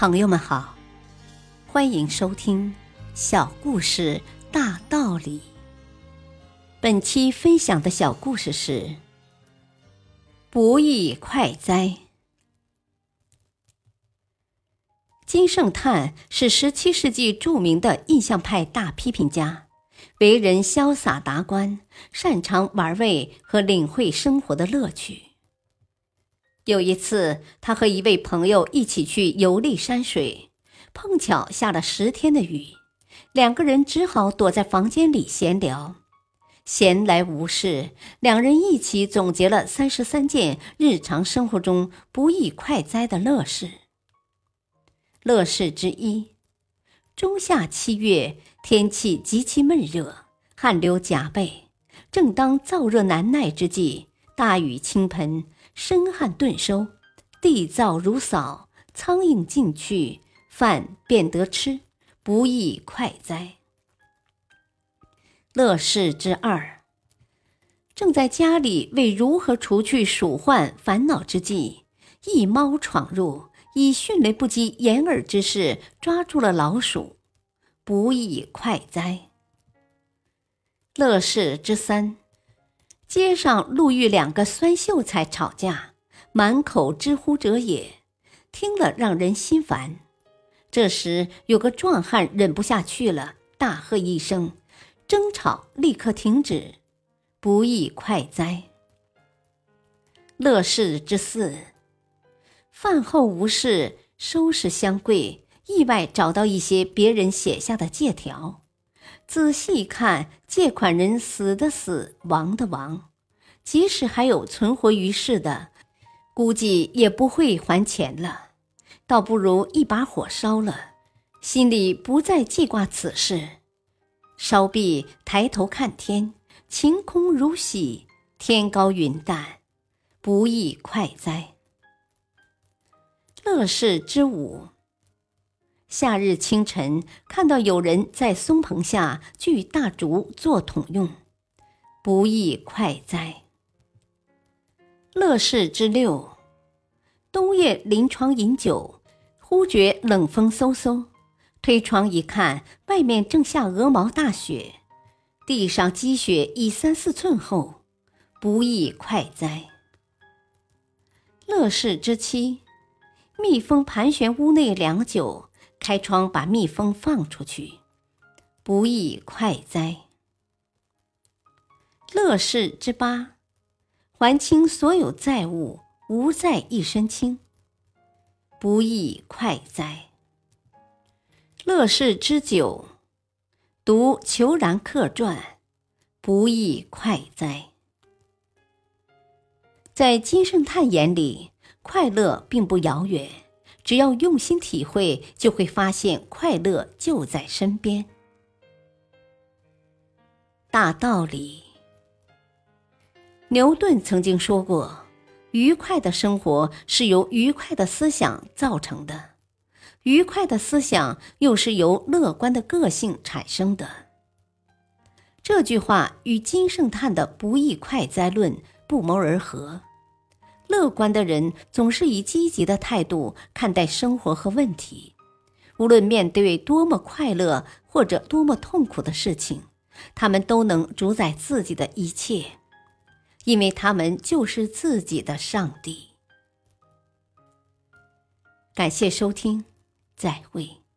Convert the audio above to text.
朋友们好，欢迎收听《小故事大道理》。本期分享的小故事是“不义快哉”。金圣叹是十七世纪著名的印象派大批评家，为人潇洒达观，擅长玩味和领会生活的乐趣。有一次，他和一位朋友一起去游历山水，碰巧下了十天的雨，两个人只好躲在房间里闲聊。闲来无事，两人一起总结了三十三件日常生活中不易快哉的乐事。乐事之一：中夏七月，天气极其闷热，汗流浃背，正当燥热难耐之际，大雨倾盆。深汗顿收，地燥如扫，苍蝇进去，饭便得吃，不亦快哉！乐事之二，正在家里为如何除去鼠患烦恼之际，一猫闯入，以迅雷不及掩耳之势抓住了老鼠，不亦快哉！乐事之三。街上路遇两个酸秀才吵架，满口之乎者也，听了让人心烦。这时有个壮汉忍不下去了，大喝一声，争吵立刻停止，不亦快哉！乐事之四，饭后无事，收拾箱柜，意外找到一些别人写下的借条。仔细看，借款人死的死，亡的亡，即使还有存活于世的，估计也不会还钱了。倒不如一把火烧了，心里不再记挂此事。烧毕，抬头看天，晴空如洗，天高云淡，不亦快哉！乐事之五。夏日清晨，看到有人在松棚下锯大竹做桶用，不亦快哉！乐事之六，冬夜临床饮酒，忽觉冷风飕飕，推窗一看，外面正下鹅毛大雪，地上积雪已三四寸厚，不亦快哉！乐事之七，蜜蜂盘旋屋内良久。开窗把蜜蜂放出去，不亦快哉！乐事之八，还清所有债务，无债一身轻，不亦快哉！乐事之九，读《虬髯客传》，不亦快哉！在金圣叹眼里，快乐并不遥远。只要用心体会，就会发现快乐就在身边。大道理，牛顿曾经说过：“愉快的生活是由愉快的思想造成的，愉快的思想又是由乐观的个性产生的。”这句话与金圣叹的“不易快哉论”不谋而合。乐观的人总是以积极的态度看待生活和问题，无论面对多么快乐或者多么痛苦的事情，他们都能主宰自己的一切，因为他们就是自己的上帝。感谢收听，再会。